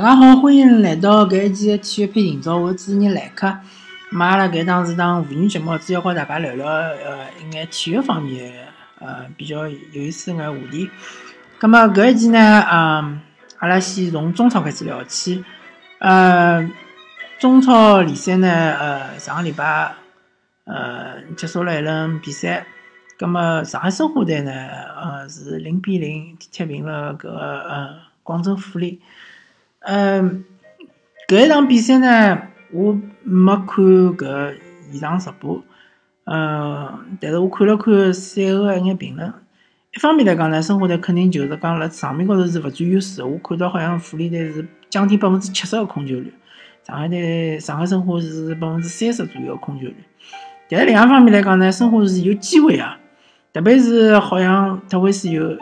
大家好，欢迎来到搿一期的体育篇今朝，我是主持人来客。阿拉搿档是档妇女节目，主要和大家聊聊呃一眼体育方面呃比较有意思的话题。咁么搿一期呢，嗯，阿拉先从中超开始聊起。呃，中超联赛呢，呃，上个礼拜呃结束了一轮比赛。咁么上海申花队呢，呃是零比零踢平了搿个呃广州富力。嗯，搿一场比赛呢，我没看搿现场直播，嗯，但是我看了看赛后一眼评论。一方面来讲呢，申花队肯定就是讲辣场面高头是勿占优势。我看到好像富力队是将近百分之七十个控球率，上海队上海申花是百分之三十左右个控球率。但是另一方面来讲呢，申花是有机会啊，特别是好像特维斯有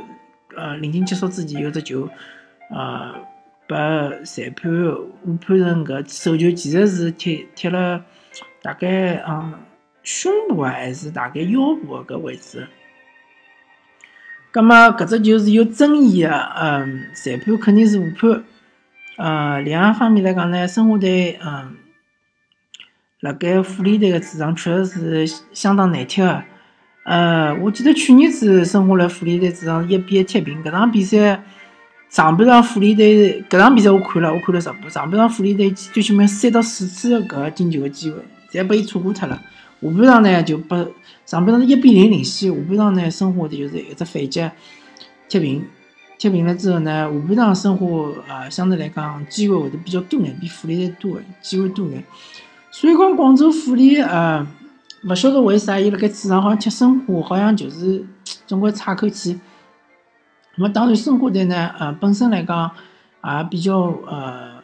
呃临近结束之前有只球，呃。被裁判误判成搿手球其实是踢踢了大概嗯胸部啊，还是大概腰部搿位置。葛末搿只球是有争议个，嗯，裁判肯定是误判。呃，另一方面来讲呢，申花队嗯，辣盖富力队个主场确实是相当难踢的。呃，我记得去年子申花辣富力队主场一比一踢平搿场比赛。上半场富力队搿场比赛我看了，我看了直播。上半场富力队最起码三到四次搿进球个机会，侪被伊错过脱了。下半场呢就拨上半场是一比零领先，下半场呢申花队就是一只反击踢平，踢平了之后呢，下半场申花呃相对来讲机会会得比较多眼，比富力队多眼，机会多眼。所以讲广州富力呃，勿晓得为啥伊辣盖主场好像踢申花，好像就是总归差口气。那么当然，申花队呢，呃，本身来讲也比较呃，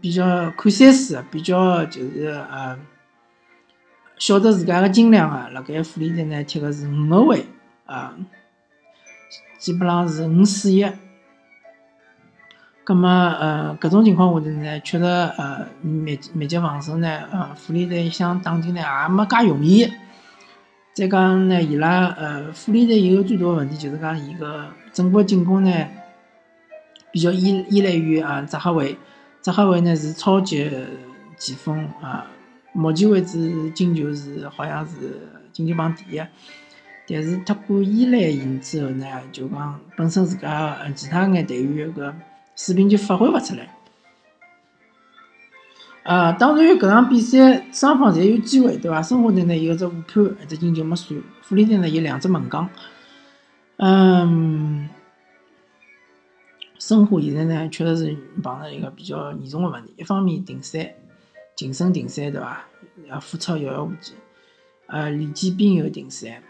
比较看赛事，比较就是呃，晓得自家个斤两啊。辣盖富力队呢，踢个是五后卫啊，基本上是五四一。葛么呃，搿种情况下头呢，确实呃，密密集防守呢，呃，富力队想打进呢也没介容易。再讲呢，伊拉呃，富力队一个最大的问题就是讲，伊个整个进攻呢比较依依赖于啊扎哈维，扎哈维呢是超级前锋啊，目前为止进球是好像是进球榜第一，但是太过依赖伊之后呢，就讲本身自家其他眼队员个水平就发挥勿出来。啊，当然，搿场比赛双方侪有机会，对伐？申花队呢有只误判，一只进球没算；富力队呢有两只门将。嗯，申花现在呢确实是碰着一个比较严重的问题，一方面停赛，晋升停赛，对伐？要复出遥遥无期。呃，李建斌又停赛。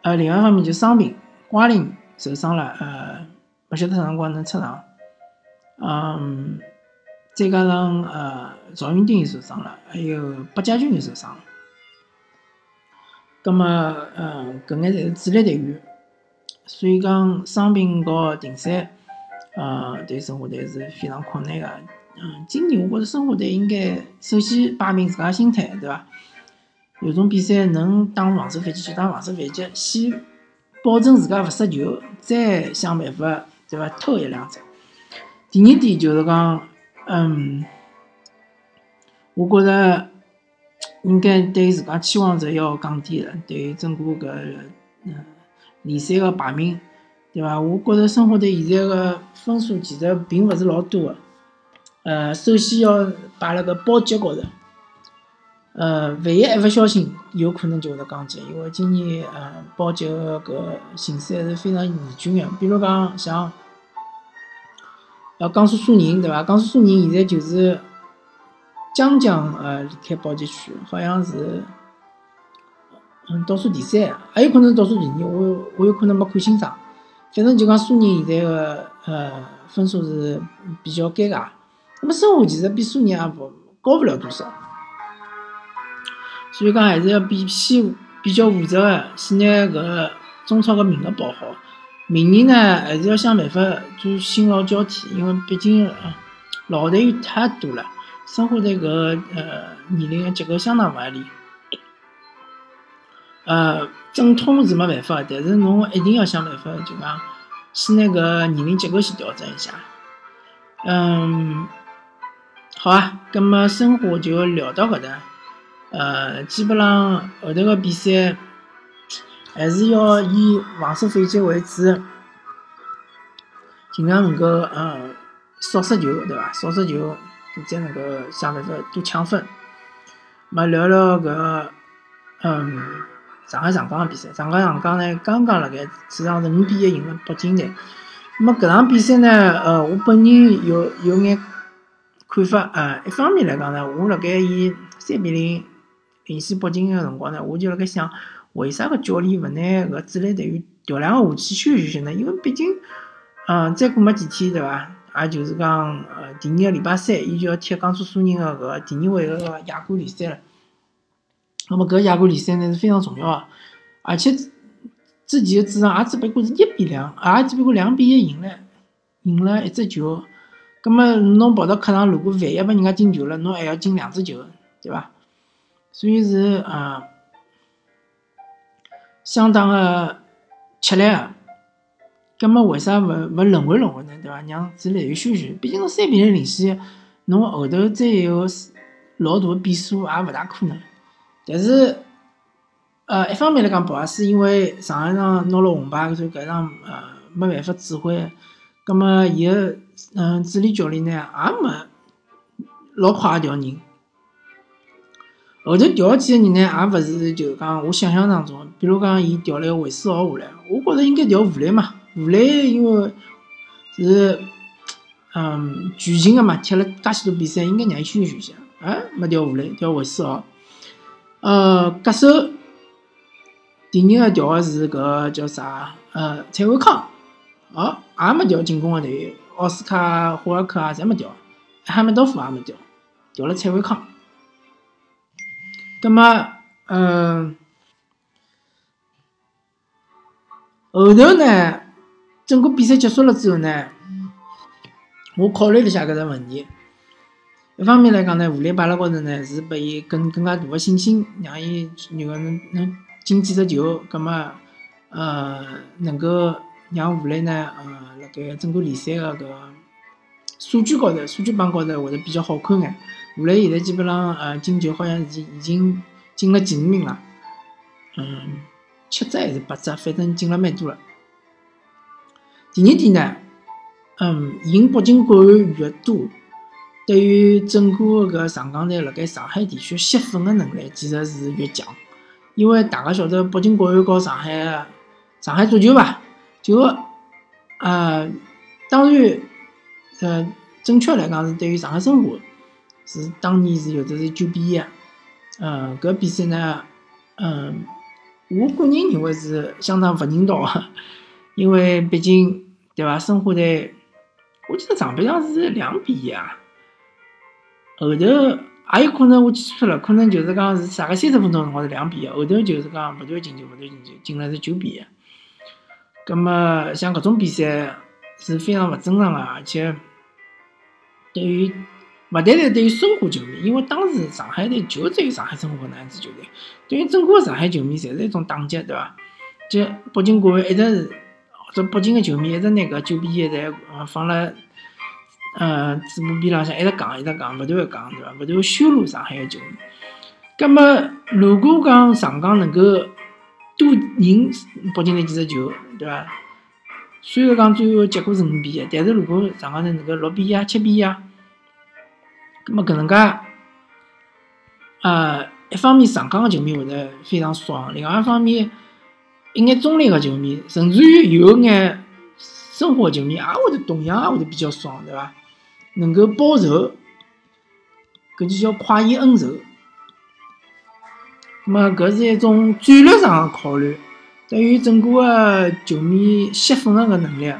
呃，另外一方面就伤病，瓜林受伤了，呃，勿晓得啥辰光能出场。嗯。再加上呃，赵云丁也受伤了，还有八家军也受伤了。葛么，呃，搿眼侪是主力队员，所以讲伤病和停赛，呃，对申花队是非常困难个。嗯，今年我觉着申花队应该首先摆明自家心态，对伐？有种比赛能打防守反击就打防守反击，先保证自家勿失球，再想办法，对伐？偷一两只。第二点就是讲。嗯，我觉着应该对自家期望值要降低了，对整个搿嗯联赛个排名，对伐？我觉着申花队现在个分数其实并勿是老多个，呃，首先要摆辣个保级高头，呃，万一一勿小心，有可能就会得降级，因为今年呃保级个搿形势还是非常严峻个，比如讲像。呃，江苏苏宁对伐？江苏苏宁现在就是将将呃离开保级区，好像是嗯倒数第三，还有可能倒数第二。我我有可能没看清爽。反正就讲苏宁现在个呃分数是比较尴尬。那么申花其实比苏宁也不高不了多少，所以讲还是要比偏比较负责个，先拿搿中超个名额保好。明年呢，还是要想办法做新老交替，因为毕竟老队员太多了，生活在搿呃年龄的结构相当勿合理。呃，正统是没办法，但是侬一定要想办法，就讲先拿搿年龄结构先调整一下。嗯，好啊，葛么生活就聊到搿搭。呃，基本上后头个比赛还是要以防守反击为主，尽量能够呃少失球，对伐？少失球，再能够想办法多抢分。么聊聊搿嗯上海上港个比赛，上海上港呢刚刚辣盖主场是五比一赢了北京队。么搿场比赛呢，呃，我本人有有眼看法啊。一方面来讲呢，我辣盖以三比零。领先北京个辰光呢，我就辣盖想，为啥个教练勿拿搿主力队员调两个下去休息休息呢？因为毕竟，嗯，再过没几天，对伐？也就是讲，呃，第二个礼拜三，伊就要踢江苏苏宁个搿第二回合个亚冠联赛了。那么搿亚冠联赛呢是非常重要个，而且之前个主场也只不过是一比两，也只不过两比一赢了，赢了一只球。葛末侬跑到客场，如果万一拨人家进球了，侬还要进两只球，对伐？所以是嗯，相当的吃力个。葛末为啥勿勿轮回轮回呢？对伐？让主力休息。毕竟侬三比零领先，侬后头再有老大的变数也勿大可能。但是，呃，一方面来讲，不也是因为上一场拿了红牌，所以搿场呃没办法指挥。葛末伊个嗯主力教练呢，也没老快调人。后头调几个人呢，也勿是就讲我想象当中，比如讲，伊调了个韦斯豪下来，我觉着应该调吴磊嘛。吴磊因为是嗯全勤个嘛，踢了介许多比赛，应该让伊休息休息。哎，没调吴磊，调韦斯豪。呃，歌手第二个调个是搿叫啥？呃，蔡伟康。哦，也没调进攻个队员，奥斯卡、霍尔克啊，侪没调，哈梅多夫也没调，调了蔡伟康。那么，嗯，后头呢，整个比赛结束了之后呢，我考虑了一下搿个问题。一方面来讲呢，武磊摆辣高头呢，是拨伊更更加大的信心，让伊如果能能进几只球，葛么，呃，能够让武磊呢，呃，辣盖整个联赛个搿数据高头，数据榜高头会得比较好看眼。吴磊现在基本上，呃，进球好像已经已经进了前五名了，嗯，七只还是八只，反正进了蛮多了。第二点呢，嗯，赢北京国安越多，对于整个个上港队辣盖上海地区吸粉的能力其实是越强，因为大家晓得北京国安和上海上海足球吧，就呃，当然，呃，正确来讲是对于上海申花。是当年是有的是九比一，嗯，搿比赛呢，嗯，我个人认为是相当勿人道个，因为毕竟对伐？申花队，我记得上边上是两比一啊，后头也有可能我记错了，可能就是讲是啥个三十分钟辰光是两比一，后头就是讲勿断进球，勿断进球，进了是九比一。葛么像搿种比赛是非常勿正常个，而且对于。勿单单对于申花球迷，因为当时上海队就只有上海申花那样子球队，对于整个上海球迷，侪是一种打击，对伐？就北京国安一直是，或者北京个球迷一直拿搿九比一在放辣，呃，嘴巴边浪向一直讲，一直讲，勿断个讲，对伐？勿断羞辱上海个球迷。葛么，如果讲上港能够多赢北京队几只球，对伐？虽然讲最后结果是五比一，但是如果上港队能够六比一、七比一。咁么搿能介，呃，一方面上港个球迷会得非常爽，另外一方面，一眼中立个球迷，甚至于有眼生活球迷也会得同样也会得比较爽，对伐？能够报仇，搿就叫快意恩仇。咁么搿是一种战略上个考虑，对于整个个球迷吸粉个个能力，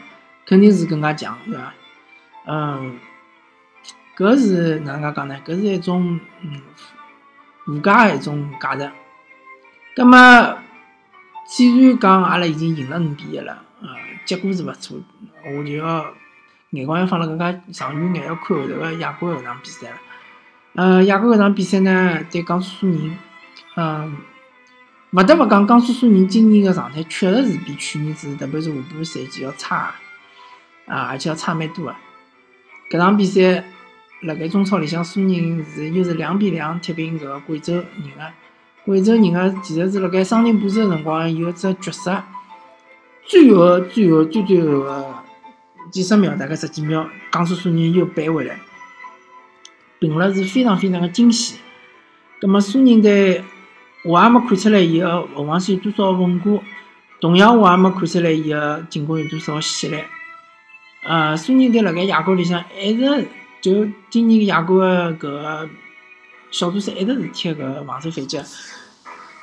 肯定是更加强，对伐？嗯。搿是哪能介讲呢？搿是一种嗯附加的一种价值。葛末既然讲阿拉已经赢了五比一了，啊，结果是勿错，我就要眼光要放了更加长远眼，要看后头个亚冠搿场比赛了。呃，亚冠搿场比赛呢，对江苏苏宁，嗯，勿得勿讲，江苏苏宁今年个状态确实是比去年子，特别是下半赛季要差，啊，而且要差蛮多个。搿场比赛辣盖中超里向苏宁是又是两比两踢平搿个贵州人个。贵州人个其实是辣盖伤停补时个辰光有只绝杀，最后最后最最后个几十秒，大概十几秒，江苏苏宁又扳回来，平了是非常非常个惊喜。葛末苏宁队，我也没看出来伊个后防线有多少稳固，同样我也没看出来伊个进攻有多少犀利。呃，苏宁队辣盖亚冠里向一直就今年亚冠个搿个小组赛一直是踢搿防守反击。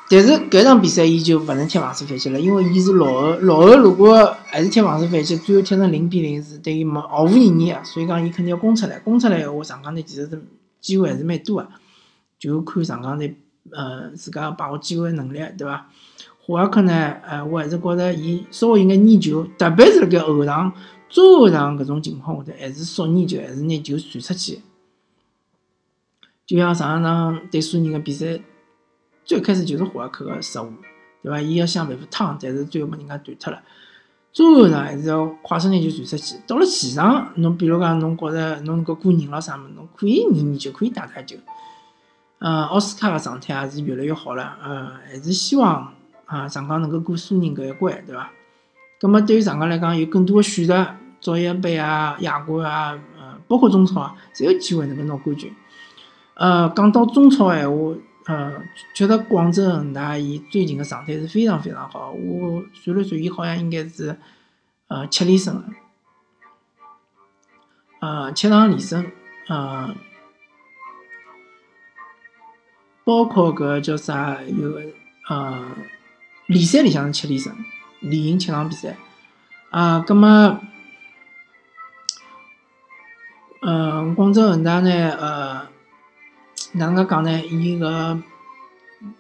但是搿场比赛伊就勿能踢防守反击了，因为伊是落后，落后如果还是踢防守反击，最后踢成零比零是对伊没毫无意义个，所以讲伊肯定要攻出来，攻出来个话，上港队其实是机会还是蛮多个，就看上港队呃自家把握机会能力，对伐？华尔克呢，呃，我还是觉着伊稍微有眼念旧，特别是辣盖后场、中后场搿种情况下头，还是少念旧，还是拿球传出去。就像上一场对苏宁个比赛。最开始就是华尔克个失误，对伐？伊要想办法趟，但是最后被人家断脱了。中后场还是要快速拿球传出去。到了前场，侬比如讲，侬觉着侬能够过人了啥物事，侬可以研研究，可以打打球。嗯，奥斯卡个状态也是越来越好了。嗯，还是希望啊，上港能够过苏宁搿一关，对伐？葛末对于上港来讲，有更多个选择，足协杯啊、亚冠啊，呃，包括中超啊，侪有机会能够拿冠军。呃，讲到中超闲话。呃，觉得广州恒大伊最近的状态是非常非常好。我算了算，伊好像应该是呃七连胜了，呃七场连胜，呃，包括搿叫啥有个呃联赛里向是七连胜，连赢七场比赛。啊，葛么，嗯，广州恒大呢，呃。哪能介讲呢？伊个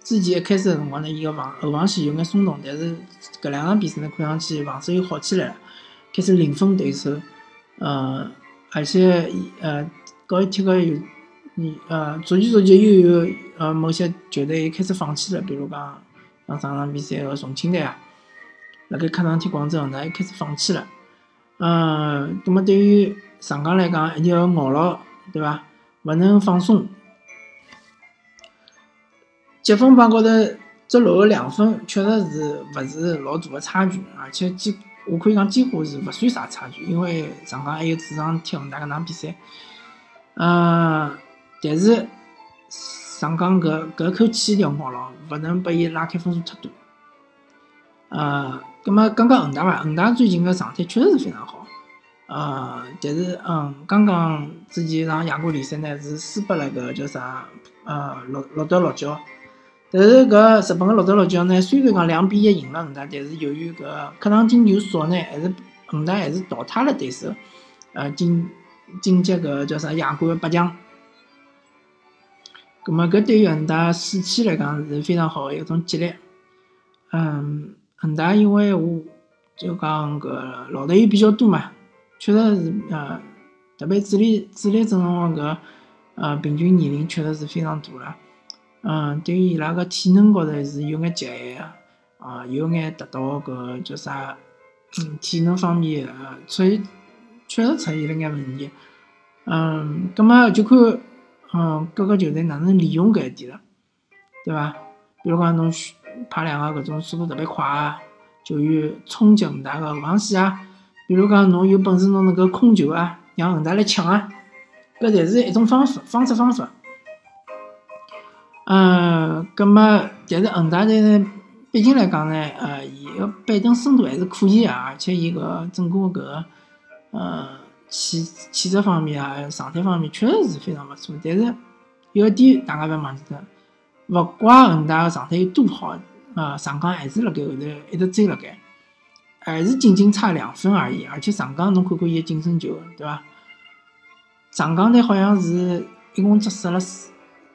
之前一开始个辰光呢，伊个防后防线有眼松动，但是搿两场比赛呢，看上去防守又好起来了，开始零封对手。呃，而且呃，高一踢个有，你呃，逐渐逐渐又有呃某些球队开始放弃了，比如讲像上场比赛个重庆队啊，辣盖客场踢广州恒大又开始放弃了。嗯，那么对于上港来讲，一定要咬牢，对伐？勿能放松。积分榜高头只落后两分，确实是勿是老大个差距，而且几我可以讲几乎是勿算啥差距，因为上港还有主场踢恒大搿场比赛。嗯，但是上港搿搿口气一定要咬牢，勿能拨伊拉开分数太多。呃，葛末讲讲恒大伐？恒大最近个状态确实是非常好。呃，但是嗯，刚刚之前一场亚冠联赛呢是输拨了搿叫啥？呃，洛洛德洛角。但是搿日本个洛德洛角呢，虽然讲两比一赢了恒大，但是由于搿客场进球少呢，还是恒大还是淘汰了对手，呃，进晋级搿叫啥亚冠八强。葛末搿对于恒大士气来讲是非常好个一种激励。嗯，恒大因为我就讲搿老队员比较多嘛，确实是呃，特别主力主力阵容搿呃平均年龄确实是非常大了。嗯，对于伊拉个体能高头是有眼极限个，啊，有眼达到搿叫啥，嗯，体能方面呃，出现确实出现了眼问题。嗯，葛末就看，嗯，各个球队哪能利用搿一点了，对伐？比如讲侬派两个搿种速度特别快个球员冲击恒大个防线啊，比如讲侬有本事侬能够控球啊，让恒大来抢啊，搿侪是一种方法，方式方法。嗯，葛么，但是恒大队呢，毕竟来讲呢，呃，伊个板凳深度还是可以啊，而且伊个整个搿个，呃，气气质方面啊，状态方面确实是非常勿错。但是有一点大家勿要忘记脱，勿怪恒大个状态有多好，呃，上港还是辣盖后头一直追辣盖，还是仅仅差两分而已。而且上港侬看看伊个净胜球，对伐？上港队好像是一共只射了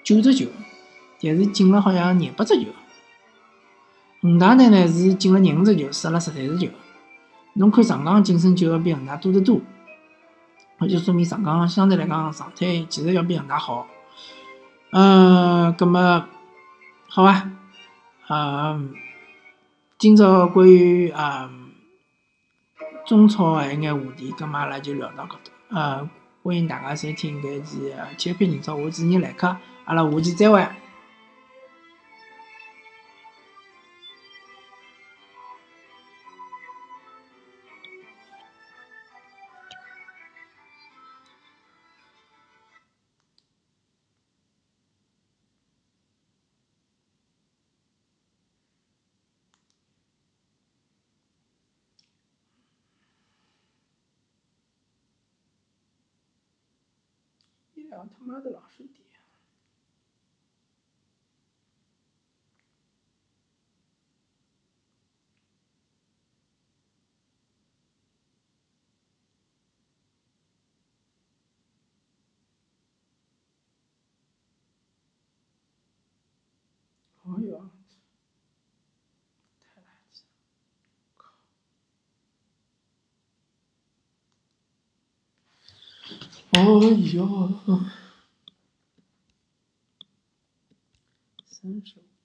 九只球。但是进了好像廿八只球，恒大队呢是进了廿五只球，失了十三只球。侬看上港净胜球要比恒大多得多，那就说明上港相对来讲状态其实要比恒大好。嗯，葛么好吧，嗯，今朝关于嗯中超的一眼话题，葛么阿拉就聊到搿搭。呃，欢迎大家收听搿期体育篇今朝，我是主持人来客，阿拉下期再会。哎他妈的老是点。哎呀，三十。